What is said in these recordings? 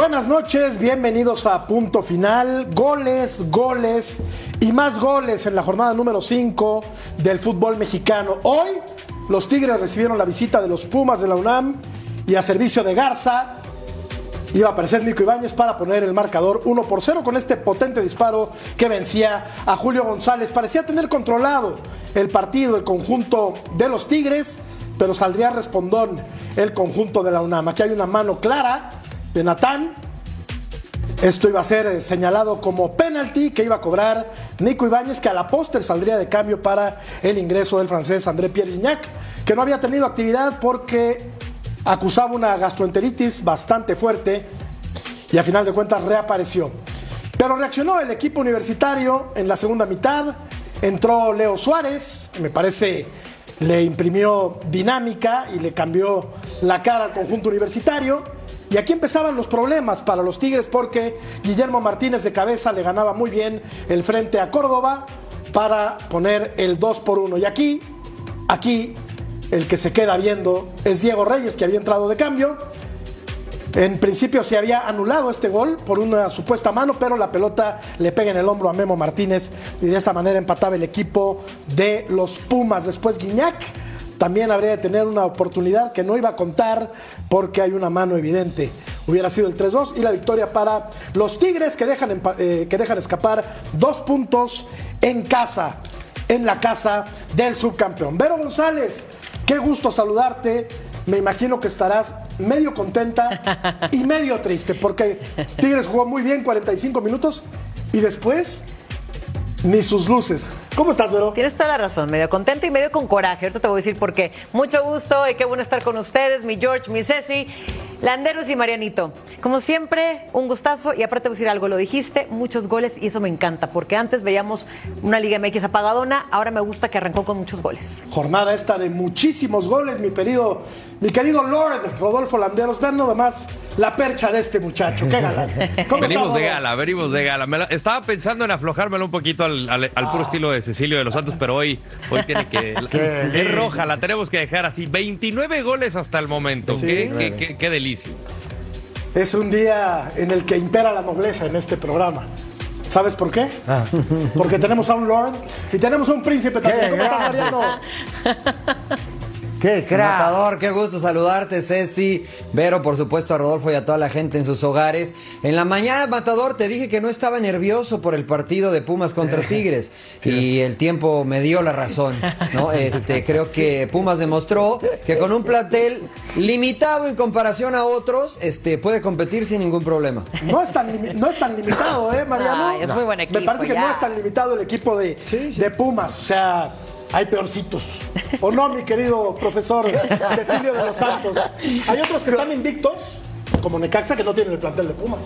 Buenas noches, bienvenidos a Punto Final. Goles, goles y más goles en la jornada número 5 del fútbol mexicano. Hoy los Tigres recibieron la visita de los Pumas de la UNAM y a servicio de Garza iba a aparecer Nico Ibáñez para poner el marcador 1 por 0 con este potente disparo que vencía a Julio González. Parecía tener controlado el partido, el conjunto de los Tigres, pero saldría respondón el conjunto de la UNAM. Aquí hay una mano clara de Natán. Esto iba a ser eh, señalado como penalti que iba a cobrar Nico Ibáñez, que a la póster saldría de cambio para el ingreso del francés André Pierre Gignac, que no había tenido actividad porque acusaba una gastroenteritis bastante fuerte y a final de cuentas reapareció. Pero reaccionó el equipo universitario en la segunda mitad. Entró Leo Suárez, me parece le imprimió dinámica y le cambió la cara al conjunto universitario. Y aquí empezaban los problemas para los Tigres porque Guillermo Martínez de cabeza le ganaba muy bien el frente a Córdoba para poner el 2 por 1. Y aquí, aquí, el que se queda viendo es Diego Reyes, que había entrado de cambio. En principio se había anulado este gol por una supuesta mano, pero la pelota le pega en el hombro a Memo Martínez y de esta manera empataba el equipo de los Pumas. Después Guiñac también habría de tener una oportunidad que no iba a contar porque hay una mano evidente. Hubiera sido el 3-2 y la victoria para los Tigres que dejan, eh, que dejan escapar dos puntos en casa, en la casa del subcampeón. Vero González, qué gusto saludarte. Me imagino que estarás medio contenta y medio triste porque Tigres jugó muy bien 45 minutos y después ni sus luces. ¿Cómo estás, Vero? Tienes toda la razón, medio contenta y medio con coraje. Ahorita te voy a decir por qué. Mucho gusto y qué bueno estar con ustedes, mi George, mi Ceci, Landeros y Marianito. Como siempre, un gustazo y aparte te voy a decir algo, lo dijiste, muchos goles y eso me encanta, porque antes veíamos una Liga MX apagadona, ahora me gusta que arrancó con muchos goles. Jornada esta de muchísimos goles, mi querido, mi querido Lord Rodolfo Landeros. Vean nada más la percha de este muchacho. Qué galán. venimos de gala, venimos de gala. estaba pensando en aflojármelo un poquito al, al, puro estilo de Cecilio de los Santos, pero hoy, hoy tiene que. es roja, la tenemos que dejar así. 29 goles hasta el momento. qué, qué, qué, delicia. Es un día en el que impera la nobleza en este programa. ¿Sabes por qué? Ah. Porque tenemos a un lord y tenemos a un príncipe también. ¿Cómo estás, Mariano? Qué crack. Matador, qué gusto saludarte, Ceci, Vero, por supuesto, a Rodolfo y a toda la gente en sus hogares. En la mañana, Matador, te dije que no estaba nervioso por el partido de Pumas contra Tigres. Y el tiempo me dio la razón. ¿no? Este, creo que Pumas demostró que con un plantel limitado en comparación a otros, este, puede competir sin ningún problema. No es tan, no es tan limitado, ¿eh, Mariano? es muy buen equipo. Me parece que no es tan limitado el equipo de, de Pumas. O sea hay peorcitos. ¿O no, mi querido profesor Cecilio de los Santos? Hay otros que están invictos, como Necaxa, que no tienen el plantel de Pumas.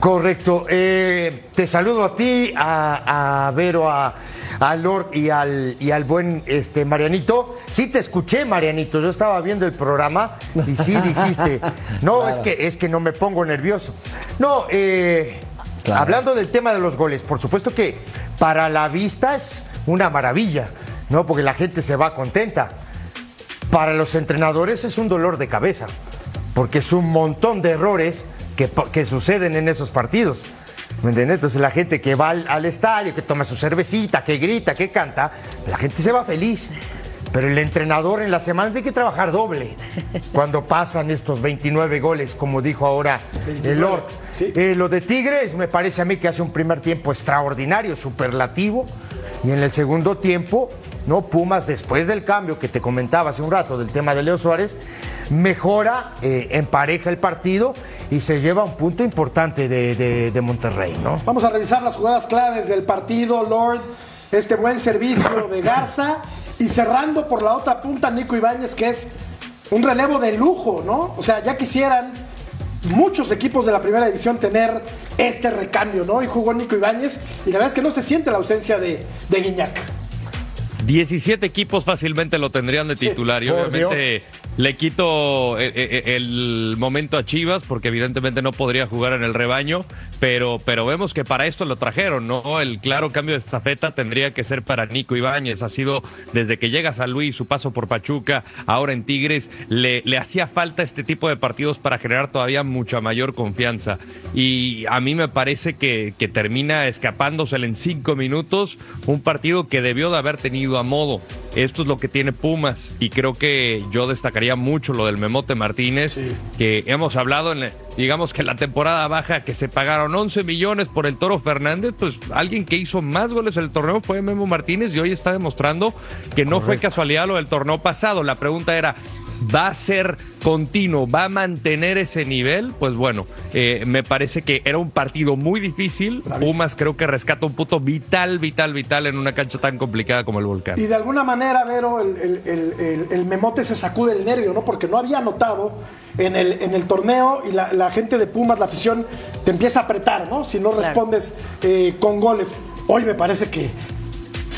Correcto. Eh, te saludo a ti, a, Vero, a, Lord y al, y al buen este, Marianito. Sí te escuché, Marianito. Yo estaba viendo el programa y sí dijiste, no, es, que, es que no me pongo nervioso. No, eh, hablando del tema de los goles, por supuesto que para la vista es una maravilla. ¿No? Porque la gente se va contenta. Para los entrenadores es un dolor de cabeza, porque es un montón de errores que, que suceden en esos partidos. ¿Me entiendes? Entonces la gente que va al, estadio, que toma su cervecita, que grita, que canta, la gente se va feliz. Pero el entrenador en la semana tiene que trabajar doble cuando pasan estos 29 goles, como dijo ahora el Lord. Eh, lo de Tigres me parece a mí que hace un primer tiempo extraordinario, superlativo, y en el segundo tiempo ¿no? Pumas, después del cambio que te comentaba hace un rato del tema de Leo Suárez, mejora, eh, empareja el partido y se lleva un punto importante de, Monterrey, ¿no? Vamos a revisar las jugadas claves del partido, Lord, este buen servicio de Garza y cerrando por la otra punta Nico Ibáñez, que es un relevo de lujo, ¿no? O sea, ya quisieran muchos equipos de la primera división tener este recambio, ¿no? Y jugó Nico Ibáñez y la verdad es que no se siente la ausencia de, de Guiñac. 17 equipos fácilmente lo tendrían de titular y obviamente le quito eh, eh, eh, el, momento a Chivas porque evidentemente no podría jugar en el rebaño, pero, pero vemos que para esto lo trajeron, ¿no? El claro cambio de estafeta tendría que ser para Nico Ibáñez. Ha sido desde que llega San Luis, su paso por Pachuca, ahora en Tigres, le, le hacía falta este tipo de partidos para generar todavía mucha mayor confianza. Y a mí me parece que, que termina escapándosele en cinco minutos un partido que debió de haber tenido a modo. Esto es lo que tiene Pumas y creo que yo destacaría mucho lo del Memote Martínez, que hemos hablado en, digamos que en la temporada baja que se pagaron 11 millones por el Toro Fernández, pues alguien que hizo más goles en el torneo fue Memo Martínez y hoy está demostrando que no fue casualidad lo del torneo pasado. La pregunta era, va a ser continuo, va a mantener ese nivel, pues bueno, eh, me parece que era un partido muy difícil. Pumas creo que rescata un punto vital, vital, vital en una cancha tan complicada como el Volcán. Y de alguna manera, Vero, el, memote se sacude el nervio, ¿no? Porque no había anotado en el, en el torneo y la, gente de Pumas, la afición, te empieza a apretar, ¿no? Si no respondes eh, con goles. Hoy me parece que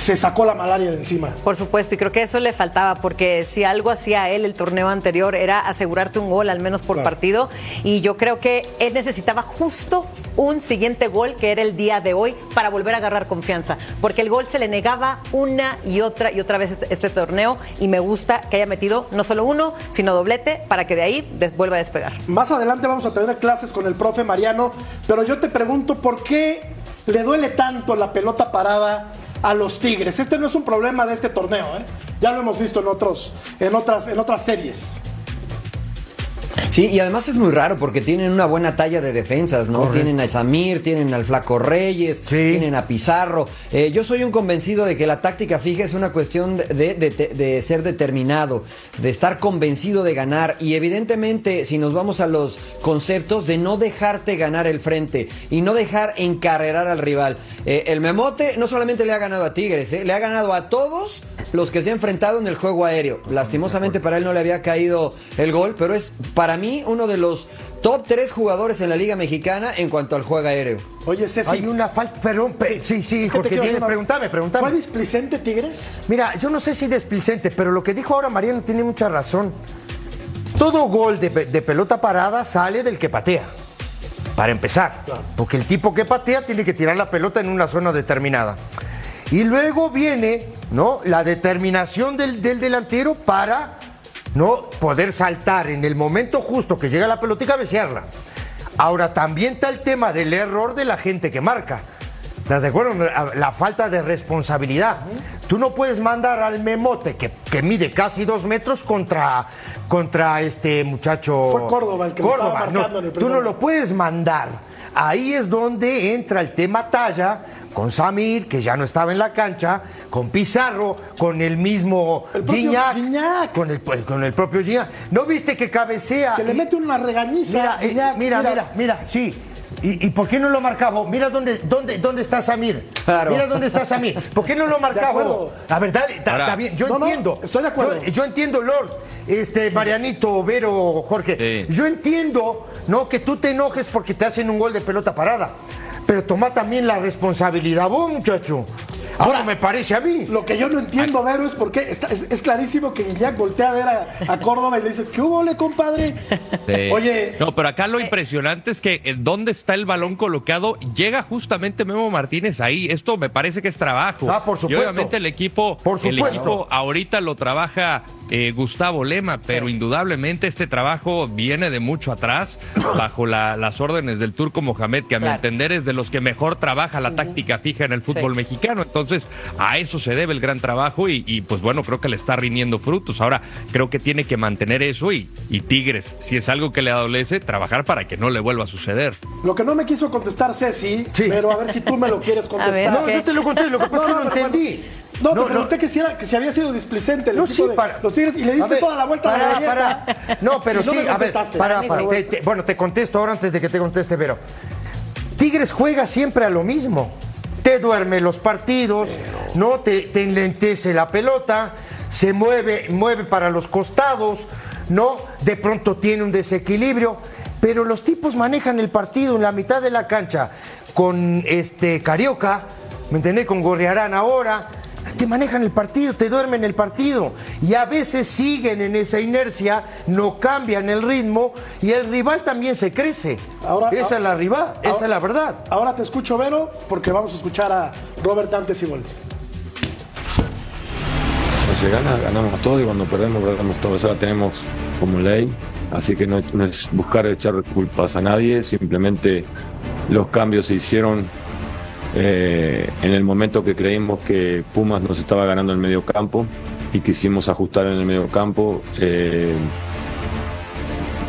se sacó la malaria de encima. Por supuesto, y creo que eso le faltaba, porque si algo hacía él el torneo anterior era asegurarte un gol, al menos por partido, y yo creo que él necesitaba justo un siguiente gol, que era el día de hoy, para volver a agarrar confianza, porque el gol se le negaba una y otra y otra vez este, este torneo, y me gusta que haya metido no solo uno, sino doblete, para que de ahí vuelva a despegar. Más adelante vamos a tener clases con el profe Mariano, pero yo te pregunto, ¿por qué le duele tanto la pelota parada a los Tigres. Este no es un problema de este torneo, ¿eh? ya lo hemos visto en, otros, en, otras, en otras series. Sí, y además es muy raro porque tienen una buena talla de defensas, ¿no? Tienen a Samir, tienen al Flaco Reyes, tienen a Pizarro. Eh, yo soy un convencido de que la táctica fija es una cuestión de, de, ser determinado, de estar convencido de ganar. Y evidentemente, si nos vamos a los conceptos, de no dejarte ganar el frente y no dejar encarrerar al rival. Eh, el Memote no solamente le ha ganado a Tigres, eh, le ha ganado a todos los que se han enfrentado en el juego aéreo. Lastimosamente para él no le había caído el gol, pero es para mí uno de los top tres jugadores en la Liga Mexicana en cuanto al juego aéreo. Oye, Ceci. Hay una falta, perdón, sí, sí, porque viene, pregúntame, pregúntame. ¿Fue displicente Tigres? Mira, yo no sé si displicente, pero lo que dijo ahora Mariano tiene mucha razón. Todo gol de, pelota parada sale del que patea. Para empezar. Porque el tipo que patea tiene que tirar la pelota en una zona determinada. Y luego viene ¿no? la determinación del, del delantero para ¿no? Poder saltar en el momento justo que llega la pelota y cabecearla. Ahora también está el tema del error de la gente que marca. ¿Estás de acuerdo? La falta de responsabilidad. Tú no puedes mandar al memote que, que, mide casi dos metros contra, contra este muchacho. Fue Córdoba el que Córdoba. no, en el Tú no lo puedes mandar. Ahí es donde entra el tema talla con Samir, que ya no estaba en la cancha, con Pizarro, con el mismo el Gignac, Con, el, con el propio Gignac. ¿No viste que cabecea? Que le mete una regañiza. Mira, mira, mira, mira, sí. ¿Y, por qué no lo marcaba? Mira dónde, dónde, dónde está Samir. Mira dónde está Samir. ¿Por qué no lo marcaba? La verdad, está bien. Yo entiendo. estoy de acuerdo. Yo, entiendo, Lord, este, Marianito, Vero, Jorge. Yo entiendo, ¿no? Que tú te enojes porque te hacen un gol de pelota parada pero toma también la responsabilidad vos, muchacho. Ahora me parece a mí. Lo que yo no entiendo, Vero, es porque es, clarísimo que Guiñac voltea a ver a, Córdoba y le dice, ¿qué hubo, le compadre? Oye. No, pero acá lo impresionante es que eh, dónde está el balón colocado, llega justamente Memo Martínez ahí. Esto me parece que es trabajo. Ah, por supuesto. Y obviamente el equipo, por supuesto. el equipo ahorita lo trabaja eh, Gustavo Lema, pero indudablemente este trabajo viene de mucho atrás, bajo las órdenes del turco Mohamed, que a mi entender es de los que mejor trabaja la táctica fija en el fútbol mexicano. Entonces, a eso se debe el gran trabajo y, pues bueno, creo que le está rindiendo frutos. Ahora, creo que tiene que mantener eso y, y Tigres, si es algo que le adolece, trabajar para que no le vuelva a suceder. Lo que no me quiso contestar Ceci, pero a ver si tú me lo quieres contestar. no, yo te lo conté, lo que pasa es que no entendí. No, no, pregunté que, si era, que si había sido displicente no, sí, para, los Tigres y le diste toda la vuelta a la galleta. No, pero sí, a ver, para, para, bueno, te contesto ahora antes de que te conteste, pero Tigres juega siempre a lo mismo. Te duerme los partidos, no te, te enlentece la pelota, se mueve, mueve para los costados, no, de pronto tiene un desequilibrio, pero los tipos manejan el partido en la mitad de la cancha con este Carioca, ¿me entendés? Con Gorriarán ahora, te manejan el partido, te duermen el partido. Y a veces siguen en esa inercia, no cambian el ritmo y el rival también se crece. Ahora- esa es la rival, esa ahora- es la verdad. Ahora te escucho, Vero, porque vamos a escuchar a Robert Dante Siboldi. Cuando se gana, ganamos todo y cuando perdemos, perdemos todo. Eso la tenemos como ley. Así que no, no es buscar echar culpas a nadie, simplemente los cambios se hicieron eh, en el momento que creímos que Pumas nos estaba ganando el medio campo y quisimos ajustar en el medio campo. Eh,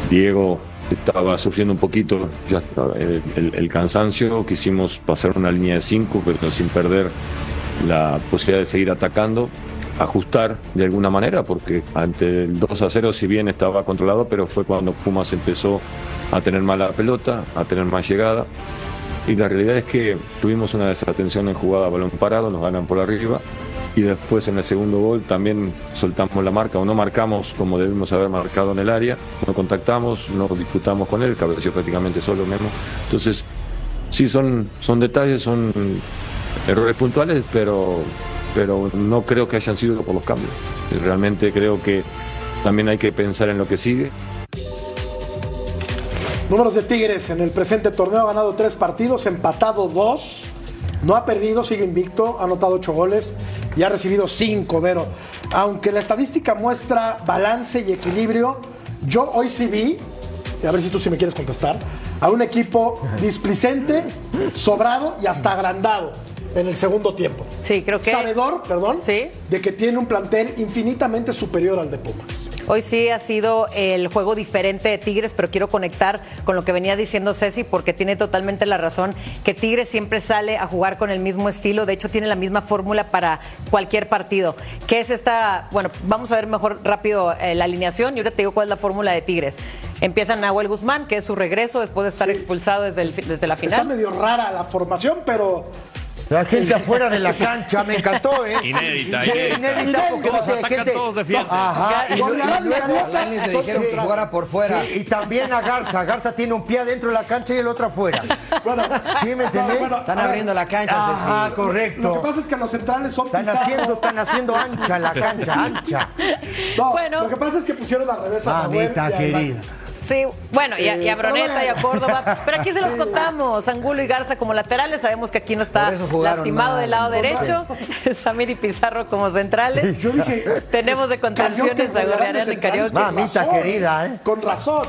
Diego estaba sufriendo un poquito el- el cansancio, quisimos pasar una línea de 5, pero sin perder la posibilidad de seguir atacando, ajustar de alguna manera, porque ante el 2 a 0, si bien estaba controlado, pero fue cuando Pumas empezó a tener mala pelota, a tener más llegada. Y la realidad es que tuvimos una desatención en jugada balón parado, nos ganan por arriba. Y después en el segundo gol también soltamos la marca o no marcamos como debimos haber marcado en el área, no contactamos, no discutamos con él, cabeceó prácticamente solo Memo. Entonces, sí son, son detalles, son errores puntuales, pero, pero no creo que hayan sido por los cambios. Realmente creo que también hay que pensar en lo que sigue. Números de Tigres en el presente torneo ha ganado tres partidos, empatado dos, no ha perdido, sigue invicto, ha anotado ocho goles y ha recibido cinco, Vero. Aunque la estadística muestra balance y equilibrio, yo hoy sí vi, y a ver si tú sí me quieres contestar, a un equipo displicente, sobrado y hasta agrandado en el segundo tiempo. Sí, creo que- Sabedor, perdón, Sí. de que tiene un plantel infinitamente superior al de Pumas. Hoy sí ha sido el juego diferente de Tigres, pero quiero conectar con lo que venía diciendo Ceci porque tiene totalmente la razón que Tigres siempre sale a jugar con el mismo estilo, de hecho tiene la misma fórmula para cualquier partido. ¿Qué es esta? Bueno, vamos a ver mejor rápido eh, la alineación y ahora te digo cuál es la fórmula de Tigres. Empieza Nahuel Guzmán, que es su regreso después de estar Sí. expulsado desde, el desde la Está final. medio rara la formación, pero La gente afuera de la cancha me encantó, ¿eh? Inédita, Sí, inédita. inédita porque Todos no sé, atacan, gente- todos defienden. Ajá. Y, la luego- A le dijeron que jugara por fuera. Sí, y también a Garza. Garza tiene un pie adentro de la cancha y el otro afuera. bueno, ¿Sí me entendés? bueno, Están abriendo la cancha, Ajá, Ceci. correcto. Lo que pasa es que los centrales son Están haciendo, están haciendo ancha la cancha, ancha. No, Bueno. lo que pasa es que pusieron al revés a Nahuel Mamita y a querida. Sí, bueno, y a, y a Eh, Broneta y a. Córdoba. Pero aquí se los contamos. Angulo y Garza como laterales. Sabemos que aquí no está lastimado mal. del lado derecho. Samir y Pizarro como centrales. Yo dije, Tenemos de contenciones a Gorriarán y Carioca. Mamita razón, querida, ¿eh? Con razón.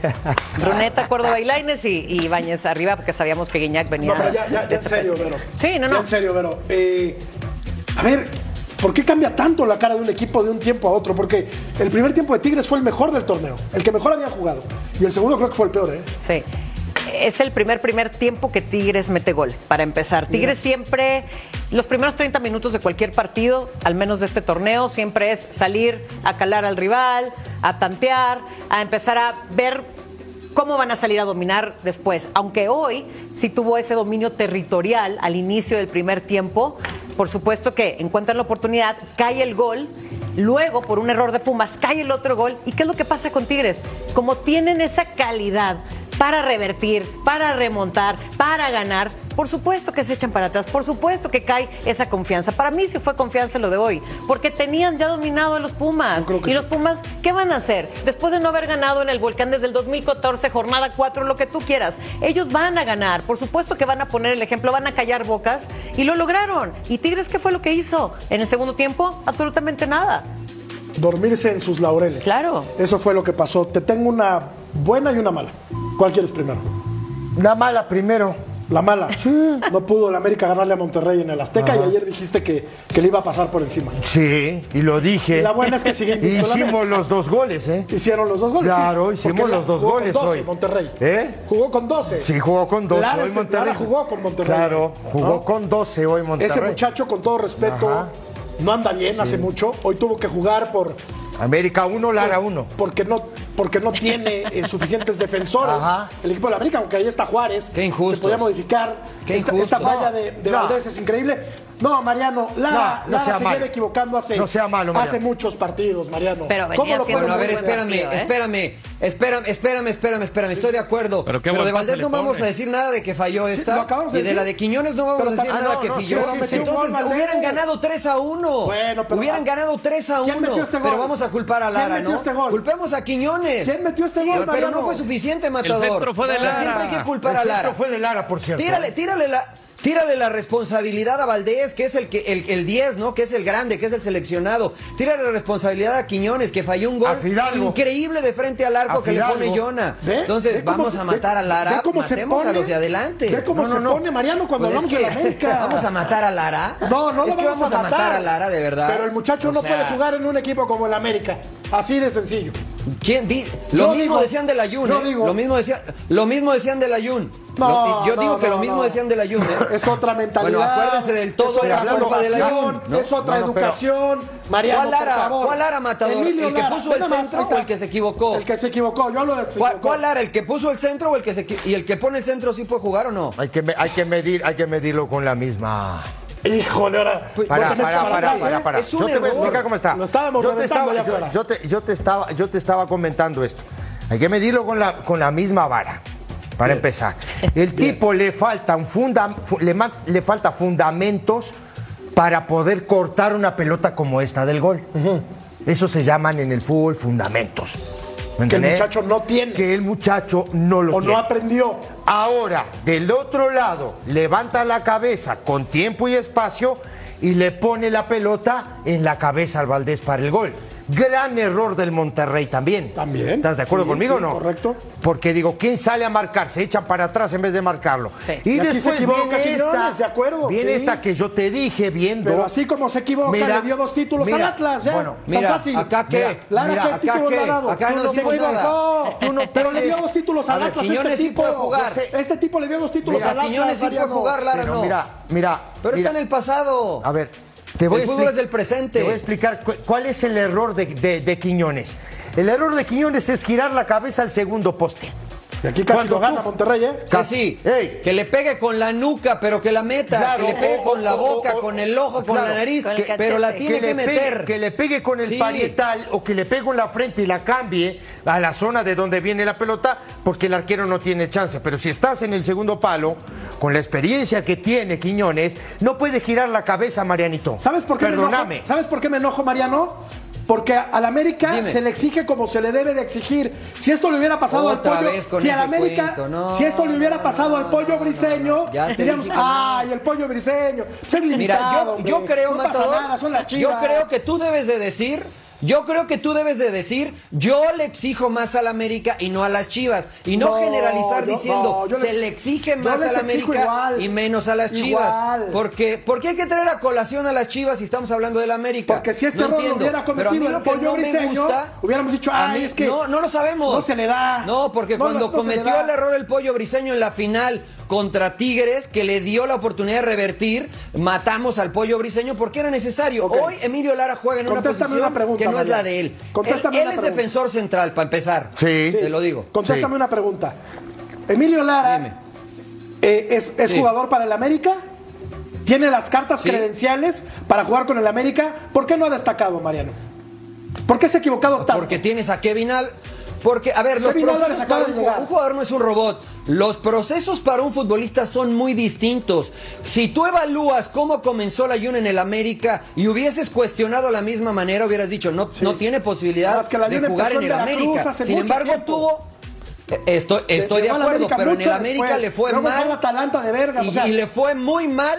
Bruneta, Córdoba y Laines y, y Ibáñez arriba porque sabíamos que Guiñac venía. No, pero ya, ya, en serio. Vero. Sí, no, Ya no. en serio, Vero. Eh, a ver, ¿por qué cambia tanto la cara de un equipo de un tiempo a otro? Porque el primer tiempo de Tigres fue el mejor del torneo, el que mejor había jugado. Y el segundo creo que fue el peor, ¿eh? Sí. Es el primer primer tiempo que Tigres mete gol, para empezar. Tigres siempre, los primeros 30 minutos de cualquier partido, al menos de este torneo, siempre es salir a calar al rival, a tantear, a empezar a ver cómo van a salir a dominar después. Aunque hoy sí tuvo ese dominio territorial al inicio del primer tiempo, por supuesto que encuentran la oportunidad, cae el gol, luego por un error de Pumas cae el otro gol. ¿Y qué es lo que pasa con Tigres? Como tienen esa calidad para revertir, para remontar, para ganar, por supuesto que se echan para atrás, por supuesto que cae esa confianza. Para mí sí fue confianza lo de hoy, porque tenían ya dominado a los Pumas. Y sí. los Pumas, ¿qué van a hacer? Después de no haber ganado en el Volcán desde el 2014, jornada 4, lo que tú quieras, ellos van a ganar, por supuesto que van a poner el ejemplo, van a callar bocas y lo lograron. ¿Y Tigres qué fue lo que hizo? En el segundo tiempo, absolutamente nada. Dormirse en sus laureles. Claro. Eso fue lo que pasó. Te tengo una buena y una mala. ¿Cuál quieres primero? La mala primero. La mala. No pudo el América ganarle a Monterrey en el Azteca y ayer dijiste que, que le iba a pasar por encima. Sí, y lo dije. Y la buena es que siguen Hicimos los dos goles, ¿eh? Hicieron los dos goles. Claro, sí, hicimos los dos jugó con goles 12, hoy. Monterrey. ¿Eh? Jugó con 12. Sí, jugó con 12 Lara hoy Monterrey. Lara jugó con Monterrey. Claro, jugó ¿no? con 12 hoy Monterrey. Ese muchacho, con todo respeto, Ajá. no anda bien hace mucho. Hoy tuvo que jugar por América 1, Lara 1. porque no porque no tiene eh, suficientes defensores. Ajá. El equipo de la América, aunque ahí está Juárez. Qué injustos. Se podía modificar. Qué esta, esta falla de, de No. Valdés es increíble. No, Mariano, Lara, No, no Lara sea se malo. lleva equivocando hace, No sea malo, hace muchos partidos, Mariano. Pero ¿Cómo lo Bueno, a ver, espérame, partido, ¿eh? espérame, espérame, espérame, espérame, espérame, estoy de acuerdo. Pero Pero, de Valdés no vamos a decir nada de que falló Sí, esta. lo acabamos de y de la de Quiñones no vamos Pero a decir nada ah, no, que no, falló. sí, sí, sí. Entonces gol, hubieran ganado 3 a 1. Bueno, pero- hubieran ganado 3 a 1. ¿Quién metió este gol? Pero vamos a culpar a ¿Quién Lara, metió ¿no? este gol? Culpemos a Quiñones. ¿Quién metió este Sí, gol, Pero no fue suficiente, Matador. centro fue de Lara. Siempre hay que culpar El a centro Lara. fue de Lara, por cierto. Tírale, tírale la. Tírale la responsabilidad a Valdés, que es el que el, el 10, ¿no? Que es el grande, que es el seleccionado. Tírale la responsabilidad a Quiñones, que falló un gol A increíble de frente al arco A que le pone. Jonah. ¿Ve? Entonces, ¿Ve cómo vamos se- a matar ve- a Lara, ve cómo se matemos a pone? los de adelante. Ve cómo No, se no, pone Mariano cuando Pues es hablamos de que la América. vamos a matar a Lara. No, no es lo que vamos a matar. a Lara, de verdad. Pero el muchacho O no sea, puede jugar en un equipo como el América. Así de sencillo. ¿Quién di- Lo mismo digo- decían del Ayun, yo ¿eh? Lo mismo decían, lo mismo decían del Ayun. No, Lo- yo no, digo que no, lo mismo no. decían del Ayun, ¿eh? Es otra mentalidad. Bueno, acuérdense del todo es otra era culpa del formación, Ayun, ¿no? Es otra No, no, pero- educación. Mariano, ¿Cuál Lara? por favor. ¿Cuál Lara, Matador? Emilio ¿El que Lara. puso el centro o el que se equivocó? El que se equivocó. Yo hablo del que se ¿Cuál, equivocó. cuál Lara? ¿El que puso el centro o el que se y el que pone el centro sí puede jugar o no? Hay que, hay que medir, hay que medirlo con la misma. Híjole, ahora. Pues, Para, metas para, para para, para, ¿eh? para. Es un Yo te voy a explicar cómo está. Lo estábamos yo te estaba, yo, te, yo te estaba, yo te estaba comentando esto. Hay que medirlo con la, con la misma vara. Para empezar, el tipo le funda, fu- le, le falta fundamentos para poder cortar una pelota como esta del gol. Eso se llaman en el fútbol fundamentos. ¿Me Que el muchacho no tiene. Que el muchacho no lo O tiene. no aprendió. Ahora, del otro lado, levanta la cabeza con tiempo y espacio y le pone la pelota en la cabeza al Valdés para el gol. Gran error del Monterrey también. También. ¿Estás de acuerdo Sí, conmigo sí, o no? correcto. Porque digo, ¿quién sale a marcar? Se echan para atrás en vez de marcarlo. Sí. Y, Y aquí se después equivoca viene esta, de acuerdo, viene sí. esta que yo te dije viendo. Pero así como se equivoca, Mira, le dio dos títulos mira, al Atlas, ya. bueno, Tan mira, fácil. acá qué, Mira, Lara, mira, ¿qué acá título qué, le ha dado? acá no decimos equivocó. nada. Tú no Pero le dio dos títulos al Atlas Quiñones este sí tipo. puede jugar. Este tipo le dio dos títulos al Atlas. Quiñones sí puede jugar, Lara no. Mira, mira. Pero está en el pasado. A ver, te voy El a fútbol expli- es del presente. Te voy a explicar cu- cuál es el error de, de- de Quiñones. El error de Quiñones es girar la cabeza al segundo poste. Y aquí casi Cuando lo gana tú- Monterrey, ¿eh? Casi. Ey. Que le pegue con la nuca, pero que la meta. Claro, que le pegue o- con la boca, o- con el ojo, con la nariz. con que- pero la tiene que, le meter. Pegue, que le pegue con el Sí. parietal o que le pegue en la frente y la cambie a la zona de donde viene la pelota, porque el arquero no tiene chance. Pero si estás en el segundo palo, con la experiencia que tiene Quiñones, no puede girar la cabeza, Marianito. ¿Sabes por qué me Perdóname. enojo? ¿Sabes por qué me enojo, Mariano? Porque al América Dime. se le exige como se le debe de exigir. Si esto le hubiera pasado Otra al pollo, si al América, no, si esto le hubiera no, pasado no, al pollo briseño, diríamos, ay, el pollo briseño. Pues es Mira, limitado, yo, yo hombre. creo, Matador, nada, son las yo creo que tú debes de decir, yo creo que tú debes de decir, yo le exijo más al América y no a las Chivas. Y no, No, generalizar yo- diciendo, no, se les- le exige más al América igual. y menos a las Igual. Chivas. Porque, ¿Por qué hay que traer a colación a las Chivas si estamos hablando del América? Porque si este No error entiendo. hubiera Pero a mí cometido lo el que pollo no me briseño, gusta, hubiéramos dicho, a ay, mí- es que no, no lo sabemos. no se le da. No, porque cuando cometió el error el pollo briseño en la final contra Tigres, que le dio la oportunidad de revertir, matamos al pollo briseño porque era necesario. Hoy Emilio Lara juega en una posición una pregunta, que no es la de él. Contéstame él es defensor central, para empezar. Sí. Te lo digo. Contéstame Sí. una pregunta. Emilio Lara eh, es, es Sí. jugador para el América. Tiene las cartas Sí. credenciales para jugar con el América. ¿Por qué no ha destacado, Mariano? ¿Por qué se ha equivocado tanto? Porque tienes a Kevin Al. Porque, a ver, los Kevin procesos para un jugador no es un robot. Los procesos para un futbolista son muy distintos. Si tú evalúas cómo comenzó la Jun en el América y hubieses cuestionado la misma manera, hubieras dicho, no, Sí. no tiene posibilidad que la de jugar en el América. Sin embargo, tiempo. tuvo... Estoy, estoy de acuerdo, pero en el América después. le fue Luego mal. al Atalanta de Bergamo, Y, o sea- y le fue muy mal.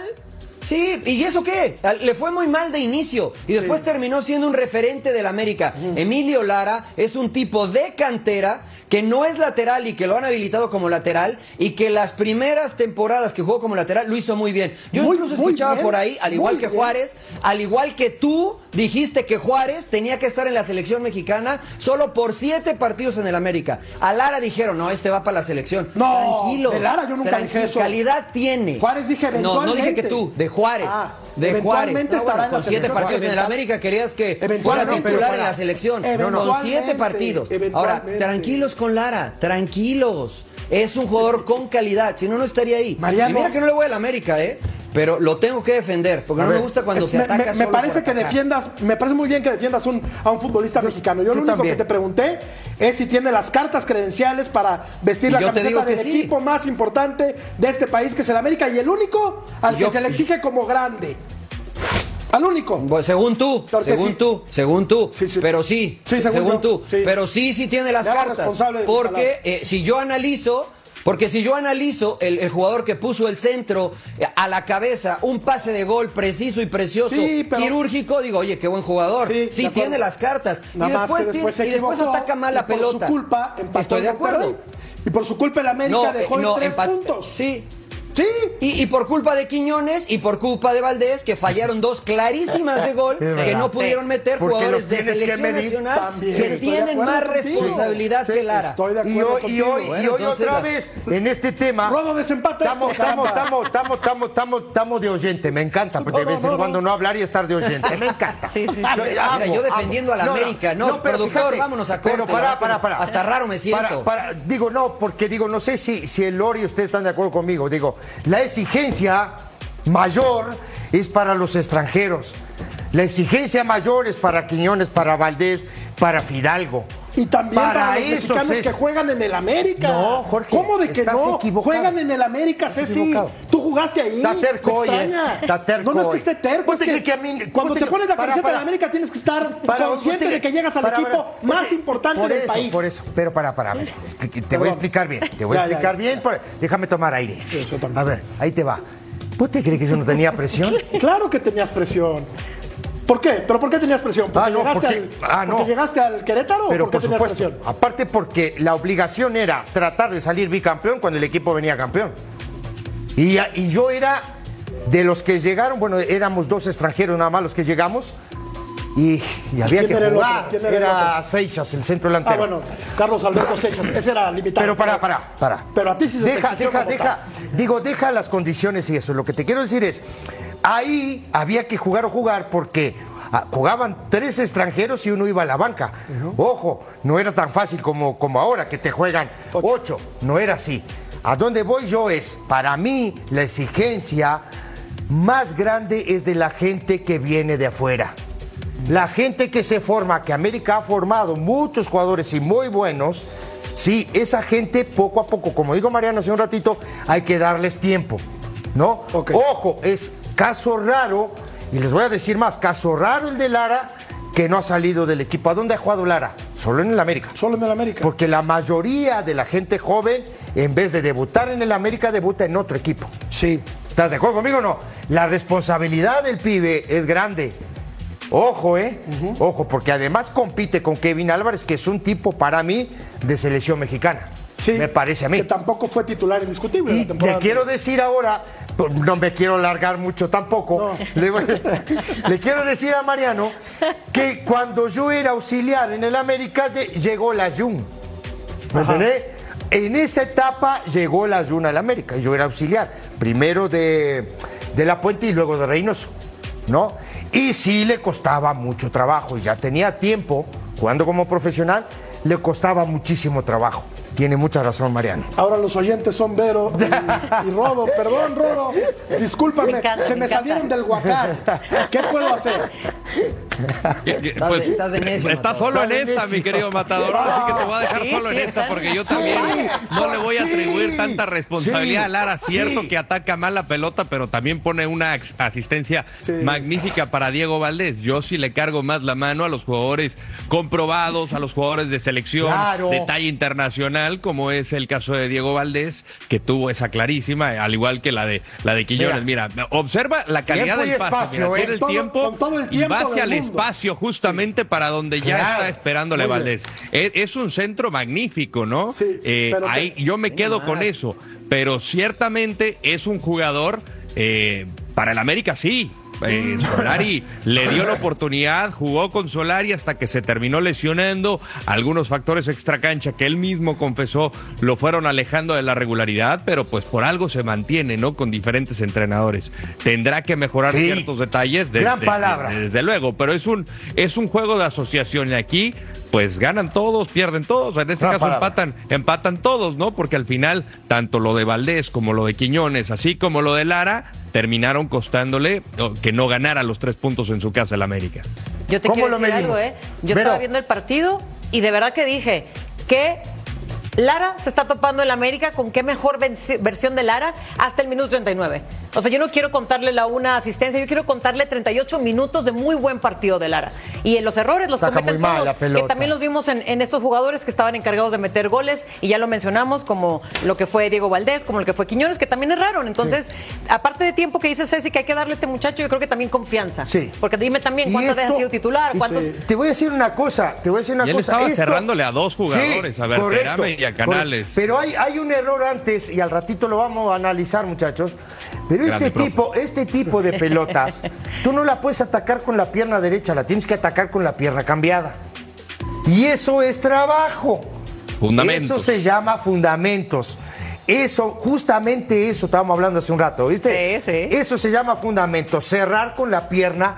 Sí, ¿y eso qué? Le fue muy mal de inicio y después Sí. terminó siendo un referente del América. Emilio Lara es un tipo de cantera que no es lateral y que lo han habilitado como lateral y que las primeras temporadas que jugó como lateral lo hizo muy bien. Yo Muy, incluso escuchaba bien, por ahí, al igual que bien. Juárez, al igual que tú, dijiste que Juárez tenía que estar en la selección mexicana solo por siete partidos en el América. A Lara dijeron, no, este va para la selección. No, Tranquilo. de Lara yo nunca dije eso. Calidad tiene. Juárez dije No, no dije que tú, de Juárez. Ah, de Juárez. eventualmente estará en la con siete partidos en el América querías que fuera titular en la selección. Con siete partidos. Ahora, tranquilos con Lara, tranquilos. Es un jugador con calidad, si no, no estaría ahí. Mariano- y mira que no le voy a la América, ¿eh? Pero lo tengo que defender, porque A no ver, me gusta cuando Es- se me, ataca me- parece por que defiendas, me parece muy bien que defiendas un- a un futbolista mexicano. Yo lo único también. que te pregunté es si tiene las cartas credenciales para vestir Y la camiseta del sí. equipo más importante de este país, que es el América, y el único al que se le exige como grande. Al único. Bueno, según tú, según sí. tú, según tú, Sí, sí. pero sí, Sí, según según, tú, pero sí, sí tiene las cartas, porque eh, si yo analizo, porque si yo analizo el, el jugador que puso el centro eh, a la cabeza, un pase de gol preciso y precioso, Sí, pero- quirúrgico, digo, oye, qué buen jugador, Sí, tiene las cartas, y después, tiene- y después ataca mal la por pelota. su culpa Estoy de acuerdo. Y por su culpa el América eh, dejó en tres puntos. Sí, Sí. y, y por culpa de Quiñones y por culpa de Valdés, que fallaron dos clarísimas de gol, que no pudieron meter jugadores de que selección nacional también. que tienen más contigo. responsabilidad Sí, que Lara. estoy de Y acuerdo hoy, y contigo. hoy, Bueno, y hoy entonces otra la- vez en este tema. Rodo, desempata Estamos, estamos, estamos, estamos, estamos, estamos, estamos de oyente. Me encanta, porque de No, vez no, en no, cuando no. no hablar y estar de oyente. Me encanta. Sí, sí, sí. Soy- Mira, amo, yo defendiendo amo. a la América, no, productor, vámonos a corte, Pero para, para, para. hasta raro me siento. Para- para- digo, no, porque digo, no sé si, si el Lori y ustedes están de acuerdo conmigo. Digo, la exigencia mayor es para los extranjeros. La exigencia mayor es para Quiñones, para Valdés, para Fidalgo. Y también para, los esos mexicanos es- que juegan en el América. No, Jorge, ¿Cómo de que no? equivocado. Juegan en el América, Estás Ceci. equivocado. Jugaste ahí. Está terco. Está No, no es que esté terco. ¿Vos es te que crees que a mí- cuando te te- pones la para, camiseta para. del América tienes que estar Para, consciente de que llegas al equipo más por- importante por del país. Por eso, pero para, para, a ver, te voy a explicar bien, te voy a explicar bien, déjame tomar aire. A ver, ahí te va. ¿Vos te crees que yo no tenía presión? Claro que tenías presión. ¿Por qué? ¿Pero por qué tenías presión? ¿Porque, Ah, no, llegaste, porque- al, ah, no. porque llegaste al Querétaro Pero o por por tenías supuesto, presión? aparte porque la obligación era tratar de salir bicampeón cuando el equipo venía campeón. Y, y yo era de los que llegaron, bueno, éramos dos extranjeros nada más los que llegamos. Y, y había que el jugar. ¿Quién era el Era otro? Seixas, el centro delantero. Ah, bueno, Carlos Alberto Seixas, ese era limitado. Pero para, para, para. Pero a ti sí se te deja, deja, deja. Digo, deja las condiciones y eso. Lo que te quiero decir es, ahí había que jugar o jugar porque ah, jugaban tres extranjeros y uno iba a la banca. Ojo, no era tan fácil como, como ahora, que te juegan ocho. No era así. A dónde voy yo es, para mí, la exigencia más grande es de la gente que viene de afuera. La gente que se forma, que América ha formado muchos jugadores y muy buenos, sí, esa gente poco a poco, como dijo Mariano hace un ratito, hay que darles tiempo, ¿no? Ojo, es caso raro, y les voy a decir más, caso raro el de Lara, que no ha salido del equipo. ¿A dónde ha jugado Lara? Solo en el América. Solo en el América. Porque la mayoría de la gente joven, en vez de debutar en el América, debuta en otro equipo. Sí. ¿Estás de acuerdo conmigo o no? La responsabilidad del pibe es grande. Ojo, ¿eh? Ojo, porque además compite con Kevin Álvarez, que es un tipo para mí de selección mexicana. Sí. Me parece a mí. Que tampoco fue titular indiscutible. Y la temporada. quiero decir ahora, pues, no me quiero largar mucho tampoco, le, le quiero decir a Mariano que cuando yo era auxiliar en el América llegó la Jun. ¿Me entendés? En esa etapa llegó la Jun al América, yo era auxiliar, primero de, de La Puente y luego de Reynoso, ¿no? Y sí le costaba mucho trabajo, y ya tenía tiempo jugando como profesional, le costaba muchísimo trabajo. Tiene mucha razón, Mariano. Ahora los oyentes son Vero y, y Rodo. Perdón, Rodo. Discúlpame. Me encanta, se me salieron del huacán. ¿Qué puedo hacer? Estás estás de necio, Está solo en esta, mi querido Matador. Así que te voy a dejar Sí, solo sí, en esta porque yo Sí, también no le voy a sí, atribuir tanta responsabilidad sí, a Lara. Cierto sí. que ataca mal la pelota, pero también pone una asistencia Sí. magnífica para Diego Valdés. Yo sí le cargo más la mano a los jugadores comprobados, a los jugadores de selección, Claro. de talla internacional, como es el caso de Diego Valdés, que tuvo esa clarísima, al igual que la de la de Quiñones. Mira, observa la calidad del pase. espacio, mira, ¿eh? tiene el Todo- tiempo, con todo el y va hacia el mundo. espacio justamente para donde ya Claro. está esperándole Muy. Valdés. Es, es un centro magnífico, ¿no? Sí, sí, Eh, te- ahí yo me quedo más. con eso, pero ciertamente es un jugador eh, para el América sí. Eh, Solari le dio la oportunidad, jugó con Solari hasta que se terminó lesionando. Algunos factores extracancha que él mismo confesó lo fueron alejando de la regularidad, pero pues por algo se mantiene, ¿no? Con diferentes entrenadores. Tendrá que mejorar Sí. ciertos detalles. de- Gran palabra. de- desde luego, pero es un, es un juego de asociación y aquí pues ganan todos, pierden todos, en este caso empatan, empatan todos, ¿no? Porque al final, tanto lo de Valdés como lo de Quiñones, así como lo de Lara, terminaron costándole que no ganara los tres puntos en su casa el América. Yo te ¿Cómo quiero lo decir algo? ¿eh? Yo Vero. estaba viendo el partido y de verdad que dije que Lara se está topando en la América con qué mejor versión de Lara hasta el minuto 39. O sea, yo no quiero contarle la una asistencia, yo quiero contarle 38 minutos de muy buen partido de Lara. Y en los errores los Saca cometen muy mal todos, la pelota. que también los vimos en, en estos jugadores que estaban encargados de meter goles y ya lo mencionamos como lo que fue Diego Valdés, como lo que fue Quiñones, que también erraron. Entonces, aparte de tiempo que dice Ceci que hay que darle a este muchacho, yo creo que también confianza. Sí. Porque dime también cuántas veces ha sido titular, cuántos... Te voy a decir una cosa, te voy a decir una Y él cosa. estaba Esto- cerrándole a dos jugadores, a correcto, y a Canales. Pero hay, hay un error antes y al ratito lo vamos a analizar, muchachos. Pero Grande, este profe. tipo, este tipo de pelotas, tú no la puedes atacar con la pierna derecha, la tienes que atacar con la pierna cambiada. Y eso es trabajo. Fundamentos. Eso se llama fundamentos. Eso, justamente eso estábamos hablando hace un rato, ¿viste? Sí, sí. Eso se llama fundamentos, cerrar con la pierna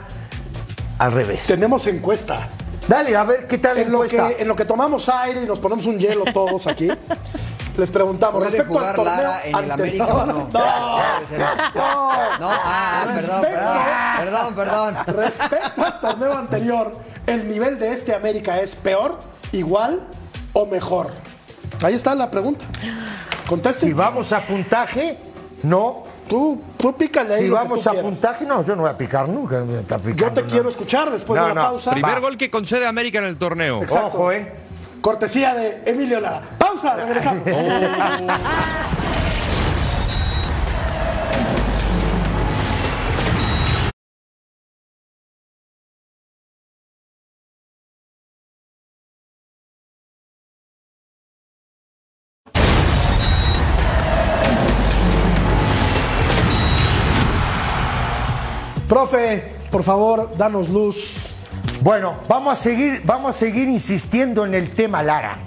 al revés. Tenemos encuesta. Dale, a ver qué tal En lo, que, en lo que tomamos aire y nos ponemos un hielo todos aquí, les preguntamos ¿Puede respecto al jugar torneo Lara en el anterior- América o no? No, no, No, ah, perdón, Respeto. perdón, perdón, perdón. Respecto al torneo anterior, ¿el nivel de este América es peor, igual o mejor? Ahí está la pregunta. Conteste. Si vamos a puntaje, no. Tú, tú pícale ahí Si lo que vamos tú a quieras. puntaje, no, yo no voy a picar nunca. me está Yo picando, te no. quiero escuchar después No, de la no. pausa. Primer Va. gol que concede América en el torneo. Exacto. Ojo, ¿eh? Cortesía de Emilio Lara. Pausa, regresamos. Profe, por favor, danos luz. Bueno, vamos a seguir, vamos a seguir insistiendo en el tema Lara,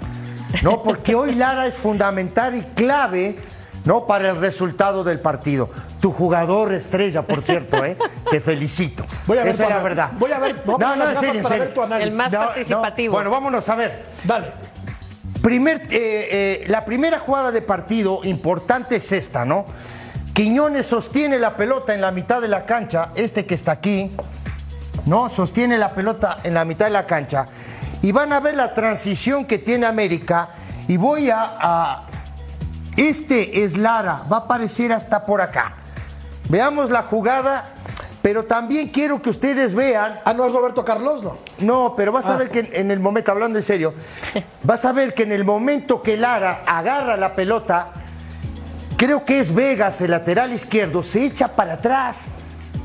¿no? Porque hoy Lara es fundamental y clave, ¿no? Para el resultado del partido. Tu jugador estrella, por cierto, ¿eh? Te felicito. Voy a ver Esa tu es la verdad. voy a ver- voy a poner las gafas para ver tu análisis. El más participativo. Bueno, vámonos a ver. Dale. Primer, eh, eh, la primera jugada de partido importante es esta, ¿no? Quiñones sostiene la pelota en la mitad de la cancha, este que está aquí, ¿no? Sostiene la pelota en la mitad de la cancha. Y van a ver la transición que tiene América. Y voy a. a- este es Lara, va a aparecer hasta por acá. Veamos la jugada, pero también quiero que ustedes vean Ah, no es Roberto Carlos, no. no, pero vas a Ah. ver que en, en el momento, hablando en serio, vas a ver que en el momento que Lara agarra la pelota, creo que es Vegas, el lateral izquierdo, se echa para atrás.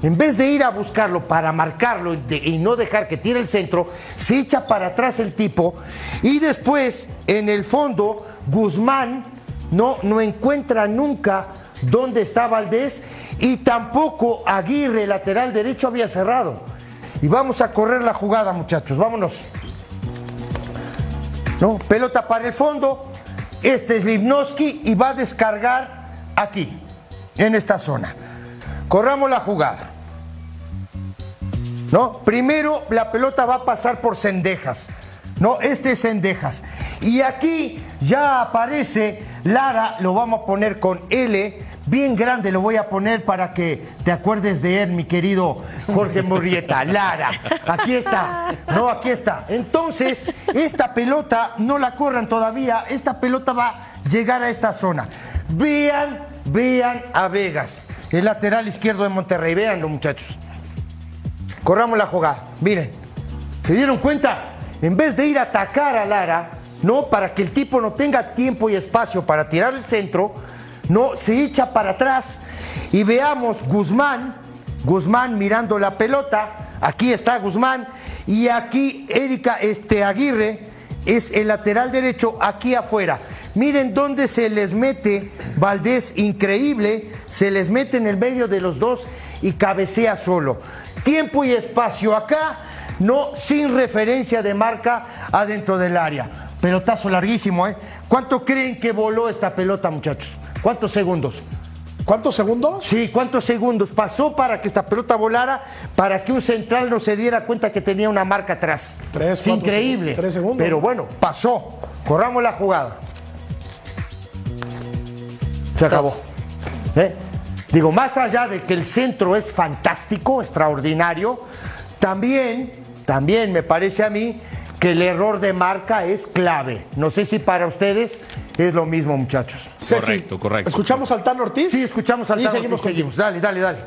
En vez de ir a buscarlo para marcarlo y, no dejar que tire el centro, se echa para atrás el tipo. Y después, en el fondo, Guzmán no, no encuentra nunca dónde está Valdés y tampoco Aguirre, lateral derecho, había cerrado. Y vamos a correr la jugada, muchachos, vámonos. ¿No? Pelota para el fondo. Este es Lipnowski y va a descargar aquí, en esta zona. Corramos la jugada. ¿No? Primero la pelota va a pasar por Cendejas. No, este es Cendejas. Y aquí ya aparece Lara, lo vamos a poner con L, bien grande lo voy a poner para que te acuerdes de él, mi querido Jorge Murrieta. Lara, aquí está. No, aquí está. Entonces, esta pelota no la corran todavía, esta pelota va a llegar a esta zona. Vean, vean a Vegas, el lateral izquierdo de Monterrey. Véanlo, muchachos. Corramos la jugada. Miren, ¿se dieron cuenta? En vez de ir a atacar a Lara, no, para que el tipo no tenga tiempo y espacio para tirar el centro, no, se echa para atrás. Y veamos Guzmán, Guzmán mirando la pelota. Aquí está Guzmán. Y aquí Erika este, Aguirre es el lateral derecho aquí afuera. Miren dónde se les mete Valdés, increíble, se les mete en el medio de los dos y cabecea solo. Tiempo y espacio acá, no sin referencia de marca adentro del área. Pelotazo larguísimo, ¿eh? ¿Cuánto creen que voló esta pelota, muchachos? ¿Cuántos segundos? ¿Cuántos segundos? Sí, ¿cuántos segundos pasó para que esta pelota volara, para que un central no se diera cuenta que tenía una marca atrás? Tres, Es increíble. segundos, tres segundos. Pero bueno, pasó. Corramos la jugada. Se acabó. ¿Eh? Digo, más allá de que el centro es fantástico, extraordinario, también, también me parece a mí que el error de marca es clave. No sé si para ustedes es lo mismo, muchachos. Correcto, correcto. ¿Escuchamos al Tano Ortiz? Sí, escuchamos al Y Tano seguimos Ortiz, seguimos. Dale, dale, dale.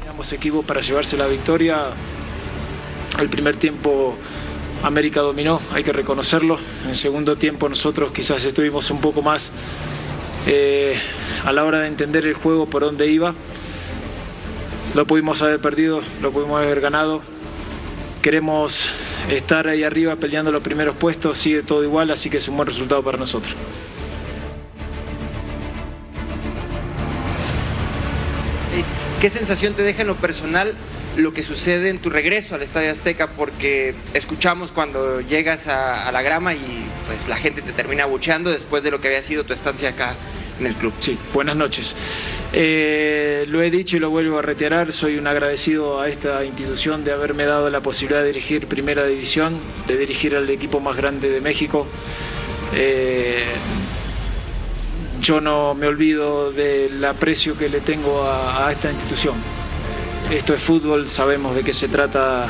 Teníamos equipo para llevarse la victoria. El primer tiempo América dominó, hay que reconocerlo. En el segundo tiempo nosotros quizás estuvimos un poco más eh, a la hora de entender el juego por dónde iba. Lo pudimos haber perdido, lo pudimos haber ganado. Queremos estar ahí arriba peleando los primeros puestos, sigue todo igual, así que es un buen resultado para nosotros. ¿Qué sensación te deja en lo personal lo que sucede en tu regreso al Estadio Azteca? Porque escuchamos cuando llegas a, la grama y pues la gente te termina abucheando después de lo que había sido tu estancia acá en el club. Sí, buenas noches. Eh, lo he dicho y lo vuelvo a reiterar, soy un agradecido a esta institución de haberme dado la posibilidad de dirigir Primera División, de dirigir al equipo más grande de México. Eh, yo no me olvido del aprecio que le tengo a, esta institución. Esto es fútbol, sabemos de qué se trata